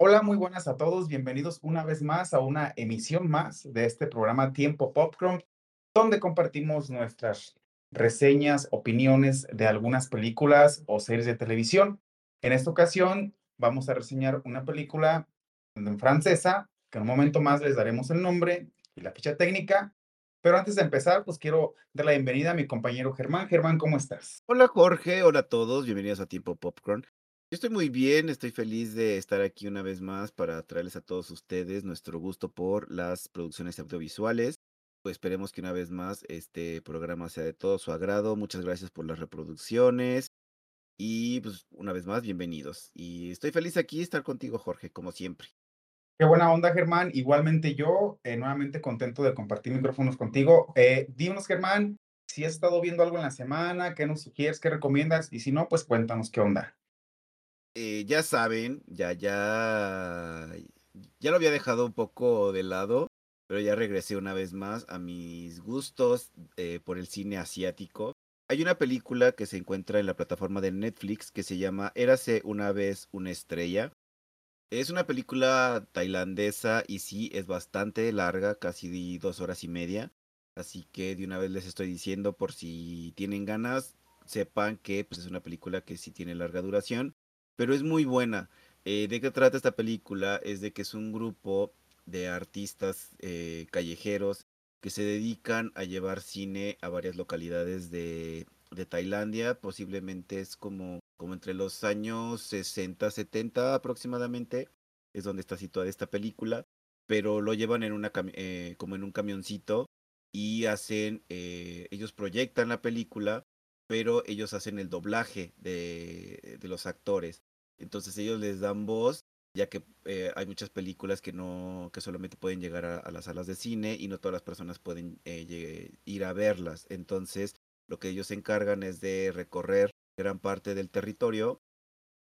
Hola, muy buenas a todos. Bienvenidos una vez más a una emisión más de este programa Tiempo Popcorn, donde compartimos nuestras reseñas, opiniones de algunas películas o series de televisión. En esta ocasión vamos a reseñar una película en francesa, que en un momento más les daremos el nombre y la ficha técnica. Pero antes de empezar, pues quiero dar la bienvenida a mi compañero Germán. Germán, ¿cómo estás? Hola Jorge, hola a todos, bienvenidos a Tiempo Popcorn. Yo estoy muy bien, estoy feliz de estar aquí una vez más para traerles a todos ustedes nuestro gusto por las producciones audiovisuales. Pues esperemos que una vez más este programa sea de todo su agrado. Muchas gracias por las reproducciones. Y pues una vez más, bienvenidos. Y estoy feliz aquí estar contigo, Jorge, como siempre. Qué buena onda, Germán. Igualmente yo, eh, nuevamente contento de compartir micrófonos contigo. Eh, dinos, Germán, si has estado viendo algo en la semana, qué nos sugieres, qué recomiendas, y si no, pues cuéntanos qué onda. Eh, ya saben, ya, ya, ya lo había dejado un poco de lado, pero ya regresé una vez más a mis gustos eh, por el cine asiático. Hay una película que se encuentra en la plataforma de Netflix que se llama Érase una vez una estrella. Es una película tailandesa y sí, es bastante larga, casi dos horas y media. Así que de una vez les estoy diciendo por si tienen ganas, sepan que pues, es una película que sí tiene larga duración pero es muy buena. Eh, ¿De qué trata esta película? Es de que es un grupo de artistas eh, callejeros que se dedican a llevar cine a varias localidades de, de Tailandia. Posiblemente es como, como entre los años 60, 70 aproximadamente. Es donde está situada esta película. Pero lo llevan en una eh, como en un camioncito y hacen, ellos proyectan la película, pero ellos hacen el doblaje de, de los actores. Entonces ellos les dan voz, ya que eh, hay muchas películas que no, que solamente pueden llegar a, las salas de cine y no todas las personas pueden eh, ir a verlas. Entonces, lo que ellos se encargan es de recorrer gran parte del territorio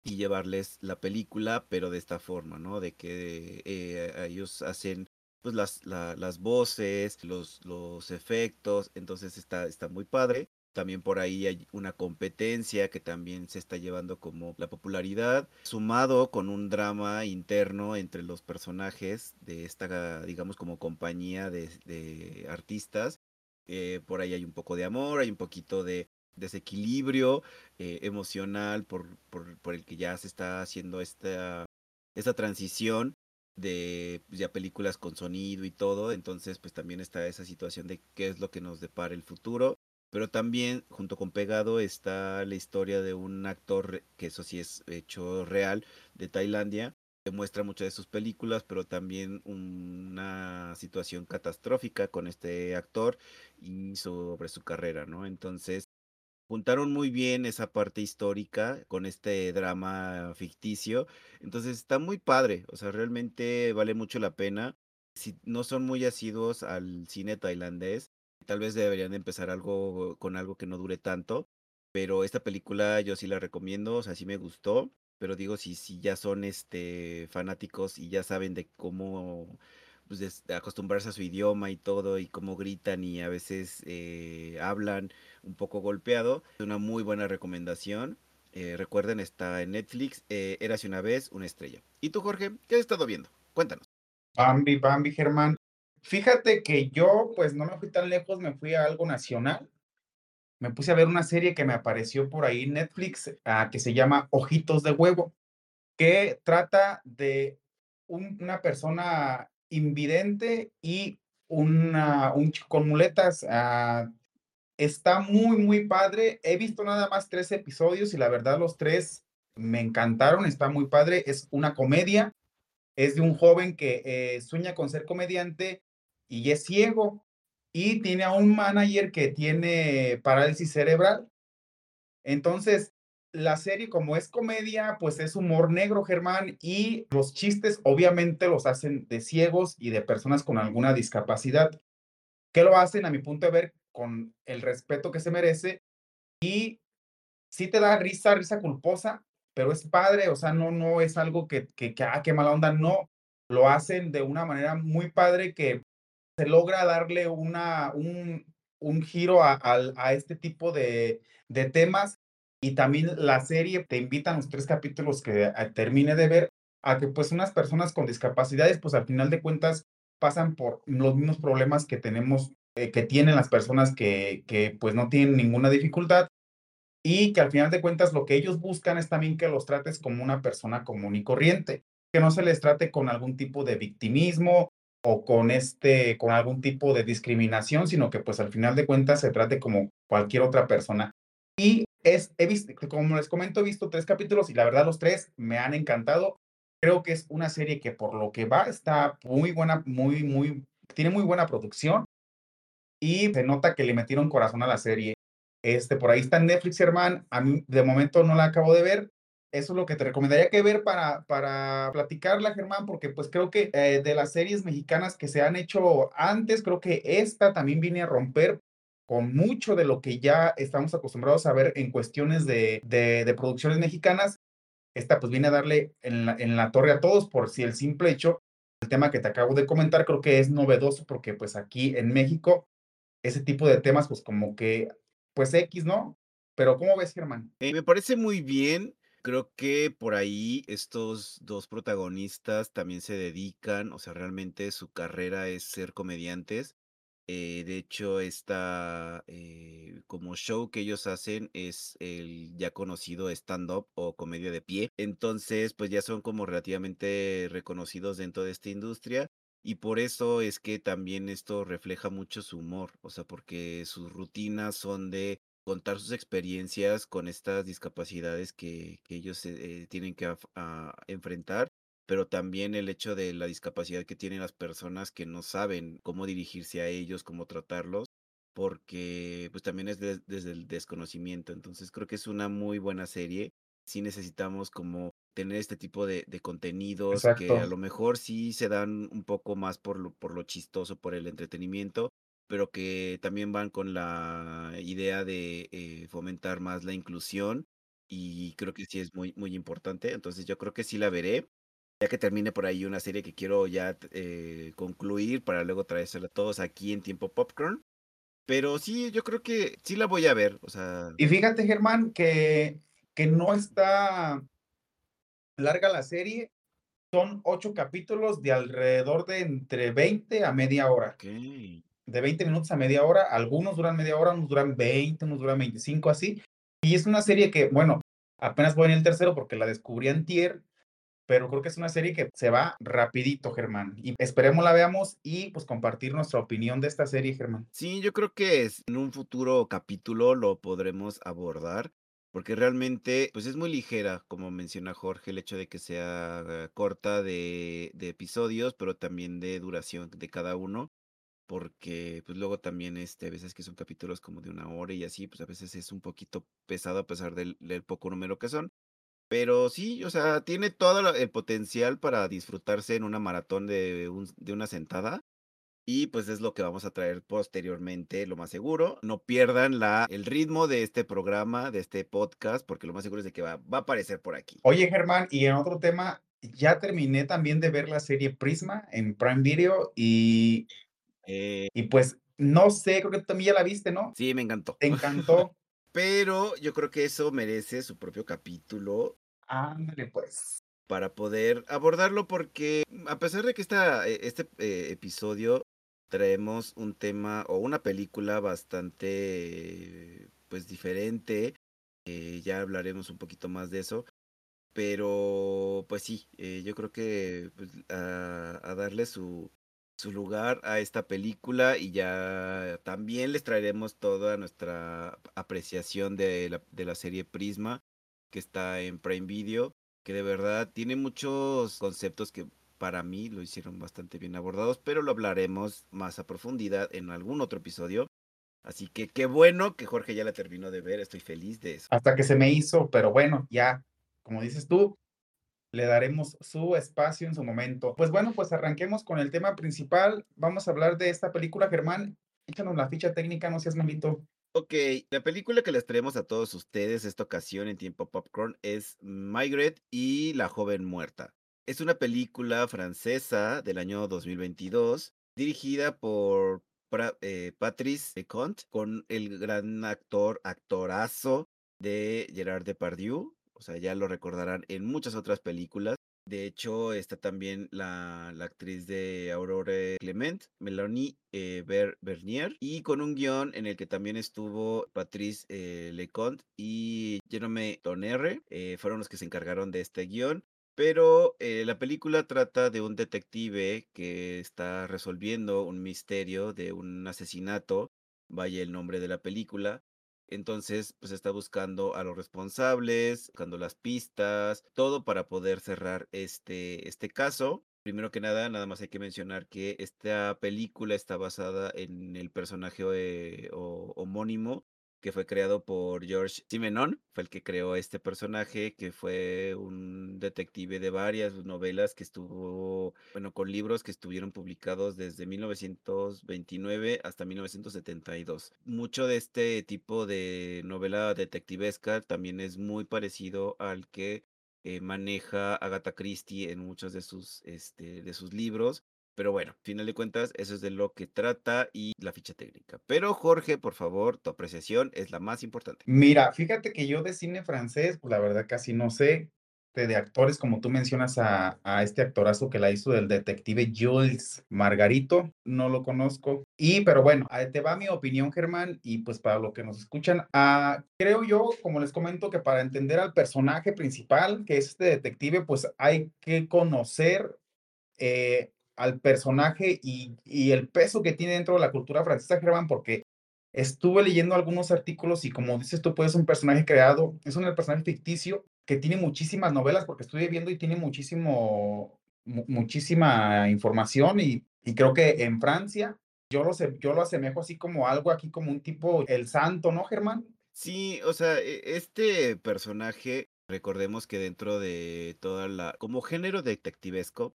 y llevarles la película, pero de esta forma, ¿no? De que eh, ellos hacen pues las, las voces, los, los efectos, entonces está, está muy padre. También por ahí hay una competencia que también se está llevando como la popularidad, sumado con un drama interno entre los personajes de esta, digamos, como compañía de, artistas. Eh, por ahí hay un poco de amor, hay un poquito de desequilibrio eh, emocional por, por, el que ya se está haciendo esta, esta transición de pues, ya películas con sonido y todo. Entonces, pues también está esa situación de qué es lo que nos depara el futuro. Pero también, junto con Pegado, está la historia de un actor, que eso sí es hecho real, de Tailandia, que muestra muchas de sus películas, pero también una situación catastrófica con este actor y sobre su carrera, ¿no? Entonces, juntaron muy bien esa parte histórica con este drama ficticio. Entonces, está muy padre, o sea, realmente vale mucho la pena. Si no son muy asiduos al cine tailandés, Tal vez deberían de empezar algo con algo que no dure tanto, pero esta película yo sí la recomiendo, o sea, sí me gustó, pero digo, si, si ya son este fanáticos y ya saben de cómo pues, acostumbrarse a su idioma y todo, y cómo gritan y a veces eh, hablan un poco golpeado, es una muy buena recomendación. Eh, recuerden, está en Netflix, eh, Érase una vez una estrella. ¿Y tú, Jorge, qué has estado viendo? Cuéntanos. Bambi, Bambi, Germán. Fíjate que yo, pues no me fui tan lejos, me fui a algo nacional. Me puse a ver una serie que me apareció por ahí en Netflix, ah, que se llama Ojitos de Huevo, que trata de una persona invidente y una, un chico con muletas. Ah, está muy, muy padre. He visto nada más tres episodios y la verdad los tres me encantaron. Está muy padre. Es una comedia. Es de un joven que eh, sueña con ser comediante y es ciego y tiene a un manager que tiene parálisis cerebral. Entonces, la serie como es comedia, pues es humor negro, Germán, y los chistes obviamente los hacen de ciegos y de personas con alguna discapacidad, que lo hacen a mi punto de ver con el respeto que se merece y sí te da risa, risa culposa, pero es padre, o sea, no, no es algo que, que, que ah, qué mala onda, no, lo hacen de una manera muy padre que se logra darle una, un, un giro a, este tipo de, de, temas y también la serie te invitan los tres capítulos que termine de ver a que pues unas personas con discapacidades pues al final de cuentas pasan por los mismos problemas que tenemos, eh, que tienen las personas que, que pues no tienen ninguna dificultad y que al final de cuentas lo que ellos buscan es también que los trates como una persona común y corriente, que no se les trate con algún tipo de victimismo o con este con algún tipo de discriminación, sino que pues al final de cuentas se trate como cualquier otra persona. Y es he visto, como les comento, he visto tres capítulos y la verdad los tres me han encantado. Creo que es una serie que por lo que va está muy buena, muy muy tiene muy buena producción y se nota que le metieron corazón a la serie. Este, por ahí está Netflix, hermano. A mí de momento no la acabo de ver. Eso es lo que te recomendaría que ver para, para platicarla, Germán, porque pues creo que eh, de las series mexicanas que se han hecho antes, creo que esta también viene a romper con mucho de lo que ya estamos acostumbrados a ver en cuestiones de, de, de producciones mexicanas. Esta pues viene a darle en la, en la torre a todos por si el simple hecho, el tema que te acabo de comentar, creo que es novedoso porque pues aquí en México ese tipo de temas pues como que pues X, ¿no? Pero ¿cómo ves, Germán? Eh, me parece muy bien. Creo que por ahí estos dos protagonistas también se dedican, o sea, realmente su carrera es ser comediantes. Eh, de hecho, esta eh, como show que ellos hacen es el ya conocido stand-up o comedia de pie. Entonces, pues ya son como relativamente reconocidos dentro de esta industria. Y por eso es que también esto refleja mucho su humor, o sea, porque sus rutinas son de contar sus experiencias con estas discapacidades que, que ellos eh, tienen que enfrentar, pero también el hecho de la discapacidad que tienen las personas que no saben cómo dirigirse a ellos, cómo tratarlos, porque pues también es desde el desconocimiento. Entonces creo que es una muy buena serie. Sí necesitamos como tener este tipo de, de contenidos que a lo mejor sí se dan un poco más por lo, por lo chistoso, por el entretenimiento, pero que también van con la idea de eh, fomentar más la inclusión y creo que sí es muy, muy importante. Entonces yo creo que sí la veré, ya que termine por ahí una serie que quiero ya eh, concluir para luego traérsela a todos aquí en tiempo popcorn. Pero sí, yo creo que sí la voy a ver, o sea... Y fíjate, Germán, que, que no está larga la serie. Son ocho capítulos de alrededor de entre 20 a media hora. De 20 minutos a media hora. Algunos duran media hora, unos duran 20, unos duran 25, así. Y es una serie que, bueno, apenas voy en el tercero porque la descubrí en Tier, pero creo que es una serie que se va rapidito, Germán. Y esperemos la veamos y pues compartir nuestra opinión de esta serie, Germán. Sí, yo creo que en un futuro capítulo lo podremos abordar porque realmente, pues es muy ligera, como menciona Jorge, el hecho de que sea corta de, de episodios, pero también de duración de cada uno, porque pues luego también este, a veces que son capítulos como de una hora y así, pues a veces es un poquito pesado a pesar del, del poco número que son. Pero sí, o sea, tiene todo el potencial para disfrutarse en una maratón de, un, de una sentada. Y pues es lo que vamos a traer posteriormente, lo más seguro. No pierdan la, el ritmo de este programa, de este podcast, porque lo más seguro es de que va, va a aparecer por aquí. Oye, Germán, y en otro tema, ya terminé también de ver la serie Prisma en Prime Video y, Eh, y pues no sé, creo que tú también ya la viste, ¿no? sí, me encantó. ¿Te encantó? Pero yo creo que eso merece su propio capítulo Ándale, pues. para poder abordarlo, porque a pesar de que esta, eh, este eh, episodio traemos un tema o una película bastante pues diferente, eh, ya hablaremos un poquito más de eso, pero pues sí, eh, yo creo que pues, a, a darle su, su lugar a esta película y ya también les traeremos toda nuestra apreciación de la, serie Prisma que está en Prime Video, que de verdad tiene muchos conceptos que para mí lo hicieron bastante bien abordados, pero lo hablaremos más a profundidad en algún otro episodio. Así que qué bueno que Jorge ya la terminó de ver, estoy feliz de eso. Hasta que se me hizo, pero bueno, ya, como dices tú, le daremos su espacio en su momento. Pues bueno, pues arranquemos con el tema principal. Vamos a hablar de esta película, Germán. Échanos la ficha técnica, no seas malito. Ok, la película que les traemos a todos ustedes esta ocasión en tiempo popcorn es Margaret y la joven muerta. Es una película francesa del año 2022 dirigida por eh, Patrice Leconte con el gran actor, actorazo de Gerard Depardieu. Sea, ya lo recordarán en muchas otras películas. De hecho, está también la, la actriz de Aurore Clement, Melanie eh, Bernier, y con un guion en el que también estuvo Patrice eh, Leconte y Jerome Tonnerre, eh, fueron los que se encargaron de este guion. Pero la película trata de un detective que está resolviendo un misterio de un asesinato, vaya el nombre de la película, entonces, pues está buscando a los responsables, buscando las pistas, todo para poder cerrar este, este caso. Primero que nada, nada más hay que mencionar que esta película está basada en el personaje eh, homónimo que fue creado por George Simenon, fue el que creó este personaje, que fue un detective de varias novelas que estuvo, bueno, con libros que estuvieron publicados desde 1929 hasta 1972. Mucho de este tipo de novela detectivesca también es muy parecido al que eh, maneja Agatha Christie en muchos de sus, este, de sus libros. Pero bueno, final de cuentas, eso es de lo que trata y la ficha técnica. Pero Jorge, por favor, tu apreciación es la más importante. Mira, fíjate que yo de cine francés, pues la verdad casi no sé. De, actores, como tú mencionas a, a, este actorazo que la hizo del detective Jules Margarito, no lo conozco. Y, pero bueno, te va mi opinión, Germán, y pues para lo que nos escuchan, ah, creo yo, como les comento, que para entender al personaje principal, que es este detective, pues hay que conocer eh, al personaje y, el peso que tiene dentro de la cultura francesa, Germán, porque estuve leyendo algunos artículos y como dices tú, pues es un personaje creado, es un personaje ficticio que tiene muchísimas novelas, porque estuve viendo y tiene muchísimo, muchísima información y, creo que en Francia yo lo, yo lo asemejo así como algo aquí como un tipo el santo, ¿no, Germán? Sí, o sea, e, este personaje, recordemos que dentro de toda la, como género detectivesco,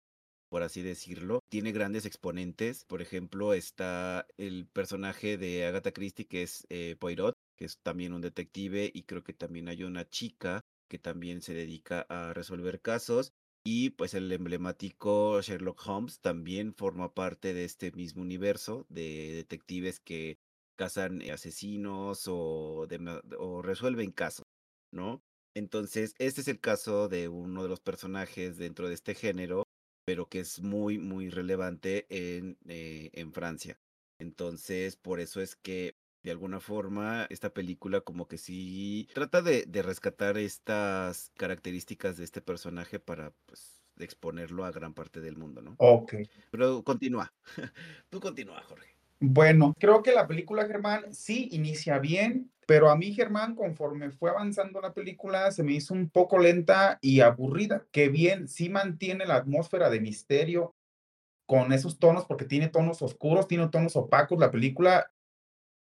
por así decirlo. Tiene grandes exponentes. Por ejemplo, está el personaje de Agatha Christie, que es eh, Poirot, que es también un detective, y creo que también hay una chica que también se dedica a resolver casos. Y pues el emblemático Sherlock Holmes también forma parte de este mismo universo de detectives que cazan asesinos o, o resuelven casos, ¿no? Entonces, este es el caso de uno de los personajes dentro de este género pero que es muy, muy relevante en, eh, en Francia. Entonces, por eso es que de alguna forma esta película como que sí trata de, de rescatar estas características de este personaje para pues exponerlo a gran parte del mundo, ¿no? Ok. Pero continúa. Tú continúa, Jorge. Bueno, creo que la película, Germán, sí inicia bien, pero a mí, Germán, conforme fue avanzando la película, se me hizo un poco lenta y aburrida, que bien, sí mantiene la atmósfera de misterio con esos tonos, porque tiene tonos oscuros, tiene tonos opacos la película,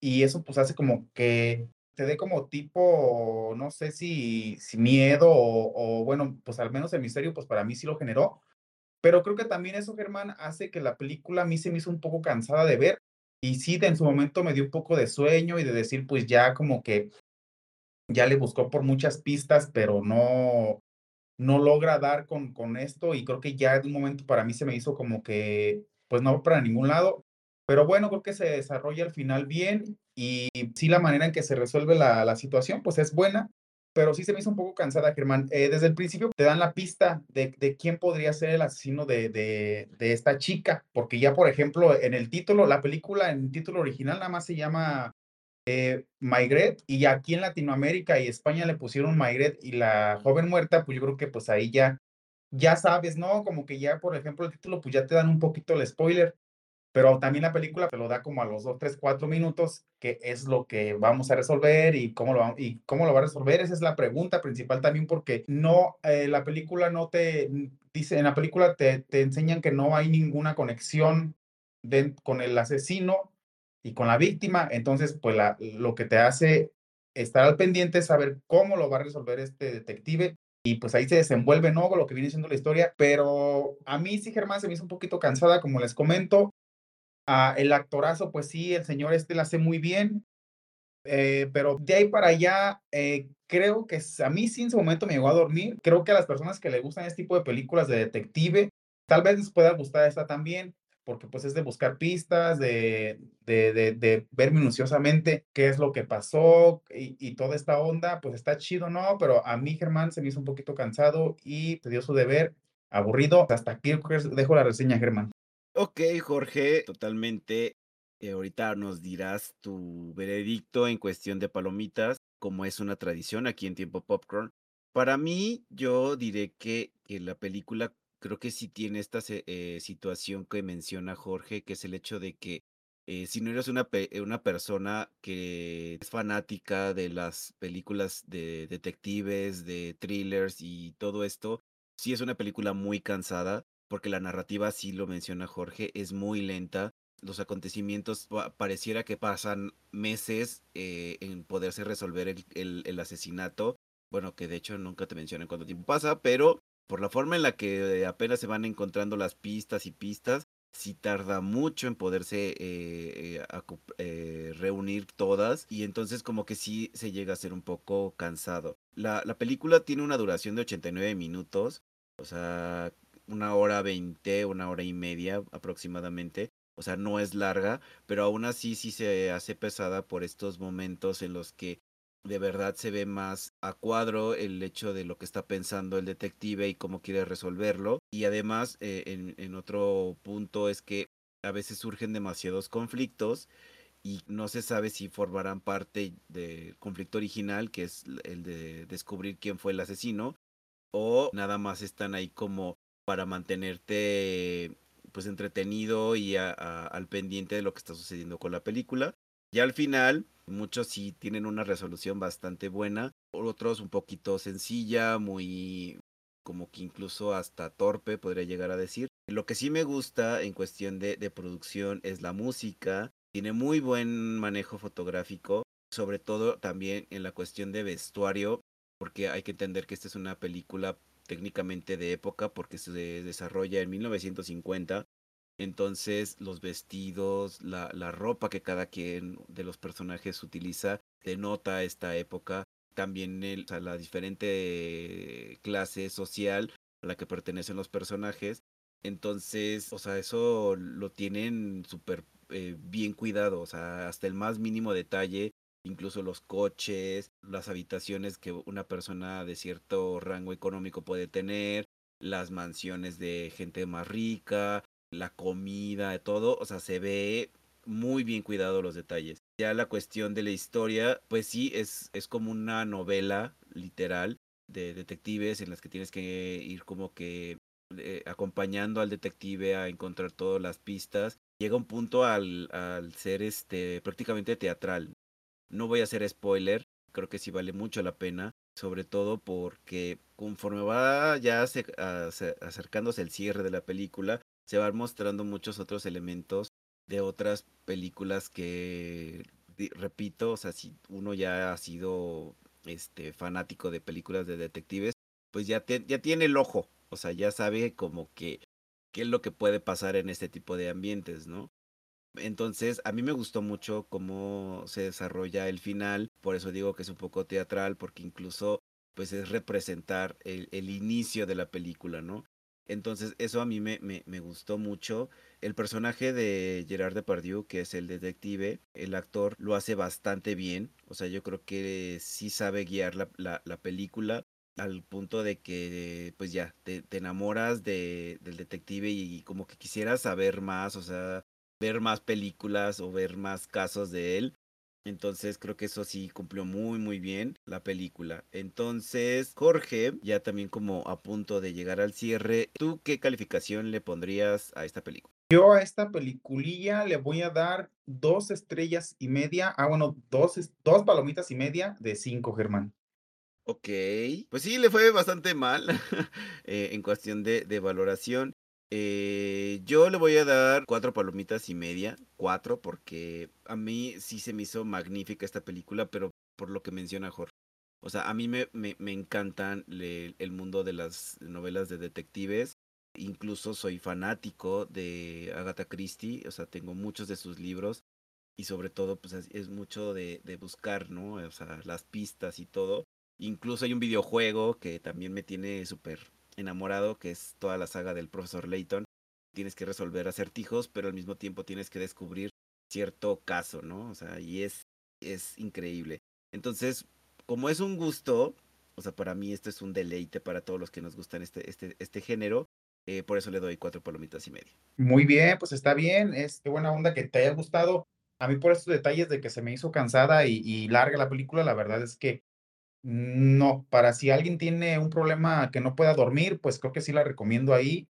y eso pues hace como que te dé como tipo, no sé si, miedo o, o, bueno, pues al menos el misterio, pues para mí sí lo generó. Pero creo que también eso, Germán, hace que la película a mí se me hizo un poco cansada de ver y sí, en su momento me dio un poco de sueño y de decir, pues ya como que ya le buscó por muchas pistas, pero no, no logra dar con, con esto y creo que ya de un momento para mí se me hizo como que, pues no para ningún lado, pero bueno, creo que se desarrolla al final bien y sí la manera en que se resuelve la, la situación, pues es buena pero sí se me hizo un poco cansada, Germán. Eh, desde el principio te dan la pista de, quién podría ser el asesino de, de, de, esta chica, porque ya, por ejemplo, en el título, la película en el título original nada más se llama eh, Maigret, y aquí en Latinoamérica y España le pusieron Maigret y la joven muerta, pues yo creo que pues ahí ya, ya sabes, ¿no? Como que ya, por ejemplo, el título, pues ya te dan un poquito el spoiler pero también la película te lo da como a los 2, 3, 4 minutos, que es lo que vamos a resolver y cómo lo, y cómo lo va a resolver. Esa es la pregunta principal también porque no, eh, la película no te dice, en la película te, te enseñan que no hay ninguna conexión con el asesino y con la víctima, entonces pues la, lo que te hace estar al pendiente es saber cómo lo va a resolver este detective y pues ahí se desenvuelve, ¿no? Lo que viene siendo la historia, pero a mí sí, Germán, se me hizo un poquito cansada, como les comento, Ah, el actorazo, pues sí, el señor este la hace muy bien, eh, pero de ahí para allá, eh, creo que a mí sí en su momento me llegó a dormir. Creo que a las personas que le gustan este tipo de películas de detective, tal vez les pueda gustar esta también, porque pues es de buscar pistas, de, ver minuciosamente qué es lo que pasó y, y, toda esta onda, pues está chido, ¿no? Pero a mí, Germán, se me hizo un poquito cansado y te dio su deber aburrido. Hasta aquí dejo la reseña, Germán. Ok, Jorge, totalmente. Eh, ahorita nos dirás tu veredicto en cuestión de palomitas, como es una tradición aquí en Tiempo Popcorn. Para mí, yo diré que, la película creo que sí tiene esta eh, situación que menciona Jorge, que es el hecho de que eh, si no eres una persona que es fanática de las películas de detectives, de thrillers y todo esto, sí es una película muy cansada, porque la narrativa, sí lo menciona Jorge, es muy lenta. Los acontecimientos pareciera que pasan meses eh, en poderse resolver el, el asesinato. Bueno, que de hecho nunca te mencionan cuánto tiempo pasa, pero por la forma en la que apenas se van encontrando las pistas y pistas, sí tarda mucho en poderse eh, eh, reunir todas y entonces como que sí se llega a ser un poco cansado. La, la película tiene una duración de 89 minutos, o sea, una hora 20, una hora y media aproximadamente. O sea, no es larga, pero aún así sí se hace pesada por estos momentos en los que de verdad se ve más a cuadro el hecho de lo que está pensando el detective y cómo quiere resolverlo. Y además, eh, en, en otro punto es que a veces surgen demasiados conflictos y no se sabe si formarán parte del conflicto original, que es el de descubrir quién fue el asesino, o nada más están ahí como para mantenerte pues entretenido y al pendiente de lo que está sucediendo con la película. Y al final, muchos sí tienen una resolución bastante buena, otros un poquito sencilla, muy como que incluso hasta torpe, podría llegar a decir. Lo que sí me gusta en cuestión de producción es la música, tiene muy buen manejo fotográfico, sobre todo también en la cuestión de vestuario, porque hay que entender que esta es una película técnicamente de época porque se desarrolla en 1950 entonces los vestidos, la, ropa que cada quien de los personajes utiliza denota esta época. También la diferente clase social a la que pertenecen los personajes. Entonces, o sea, eso lo tienen súper eh, bien cuidado, o sea, hasta el más mínimo detalle, incluso los coches, las habitaciones que una persona de cierto rango económico puede tener, las mansiones de gente más rica, la comida, todo, o sea, se ve muy bien cuidado los detalles. Ya la cuestión de la historia, pues sí, es, es como una novela literal de detectives en las que tienes que ir como que eh, acompañando al detective a encontrar todas las pistas. Llega un punto al, al ser este prácticamente teatral. No voy a hacer spoiler, creo que sí vale mucho la pena, sobre todo porque conforme va ya acercándose el cierre de la película, se van mostrando muchos otros elementos de otras películas que, repito, o sea, si uno ya ha sido este fanático de películas de detectives, pues ya, ya tiene el ojo, o sea, ya sabe como que qué es lo que puede pasar en este tipo de ambientes, ¿no? Entonces, a mí me gustó mucho cómo se desarrolla el final, por eso digo que es un poco teatral, porque incluso pues es representar el, inicio de la película, ¿no? Entonces, eso a mí me, gustó mucho. El personaje de Gerard Depardieu, que es el detective, el actor lo hace bastante bien. O sea, yo creo que sí sabe guiar la, la, película al punto de que, pues ya, te, te enamoras de, del detective y, como que quisieras saber más, o sea, ver más películas o ver más casos de él. Entonces creo que eso sí cumplió muy muy bien la película. Entonces, Jorge, ya también como a punto de llegar al cierre, ¿tú qué calificación le pondrías a esta película? Yo a esta peliculilla le voy a dar dos estrellas y media. Ah, bueno, dos, dos palomitas y media de cinco, Germán. Ok, pues sí, le fue bastante mal eh, en cuestión de, de valoración. Eh, yo le voy a dar cuatro palomitas y media, cuatro, porque a mí sí se me hizo magnífica esta película, pero por lo que menciona Jorge. O sea, a mí me, me, me encantan el mundo de las novelas de detectives. Incluso soy fanático de Agatha Christie, o sea, tengo muchos de sus libros y sobre todo, pues es, mucho de, de buscar, ¿no? O sea, las pistas y todo. Incluso hay un videojuego que también me tiene súper enamorado, que es toda la saga del profesor Layton. Tienes que resolver acertijos, pero al mismo tiempo tienes que descubrir cierto caso, ¿no? O sea, y es, es increíble. Entonces, como es un gusto, o sea, para mí esto es un deleite para todos los que nos gustan este, este, este género, eh, por eso le doy cuatro palomitas y media. Muy bien, pues está bien, es qué buena onda que te haya gustado. A mí por estos detalles de que se me hizo cansada y, y larga la película, la verdad es que no, para si alguien tiene un problema que no pueda dormir, pues creo que sí la recomiendo ahí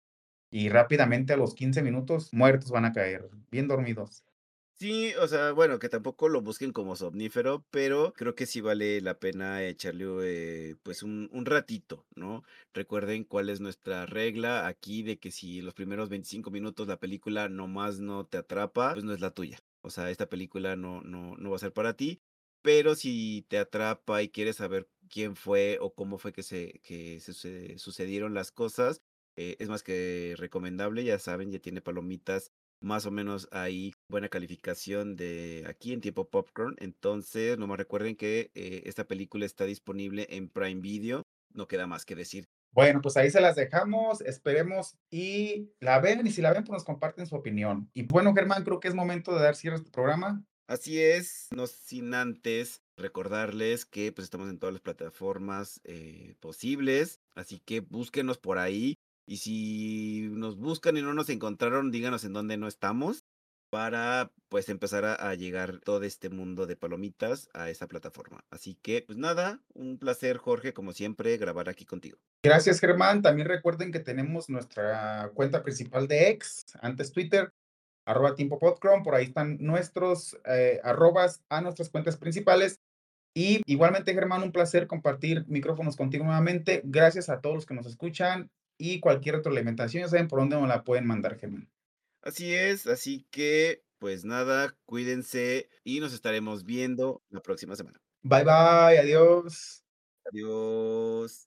y rápidamente a los 15 minutos muertos van a caer, bien dormidos. Sí, o sea, bueno, que tampoco lo busquen como somnífero, pero creo que sí vale la pena echarle, eh, pues, un ratito, ¿no? Recuerden cuál es nuestra regla aquí de que si los primeros 25 minutos la película nomás no te atrapa, pues no es la tuya. O sea, esta película no no no va a ser para ti, pero si te atrapa y quieres saber quién fue o cómo fue que se que suce sucedieron las cosas, eh, es más que recomendable, ya saben, ya tiene palomitas más o menos ahí buena calificación de aquí en tiempo popcorn. Entonces, nomás recuerden que eh, esta película está disponible en Prime Video. No queda más que decir. Bueno, pues ahí se las dejamos, esperemos y la ven, y si la ven, pues nos comparten su opinión. Y bueno, Germán, creo que es momento de dar cierre a este programa. Así es, no sin antes recordarles que pues estamos en todas las plataformas eh, posibles, así que búsquenos por ahí y si nos buscan y no nos encontraron, díganos en dónde no estamos para pues empezar a, a, llegar todo este mundo de palomitas a esa plataforma. Así que pues nada, un placer Jorge, como siempre, grabar aquí contigo. Gracias Germán, también recuerden que tenemos nuestra cuenta principal de X, antes Twitter, arroba tiempo podcrom, por ahí están nuestros eh, arrobas a nuestras cuentas principales. Y igualmente Germán, un placer compartir micrófonos contigo nuevamente. Gracias a todos los que nos escuchan y cualquier otra alimentación, ya saben por dónde nos la pueden mandar, Germán. Así es, así que pues nada, cuídense y nos estaremos viendo la próxima semana. Bye bye, adiós. Adiós.